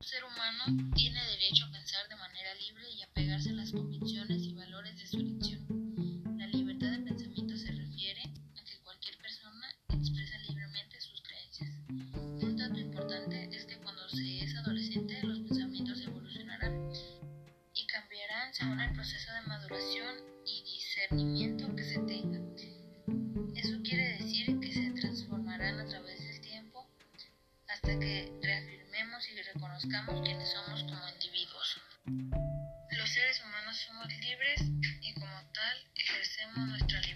ser humano tiene derecho a pensar de manera libre y a pegarse a las convicciones y valores de su elección. La libertad de pensamiento se refiere a que cualquier persona expresa libremente sus creencias. Un dato importante es que cuando se es adolescente los pensamientos evolucionarán y cambiarán según el proceso de maduración y discernimiento que se tenga. Eso quiere decir que se transformarán a través del tiempo hasta que reconozcamos quiénes somos como individuos. Los seres humanos somos libres y como tal ejercemos nuestra libertad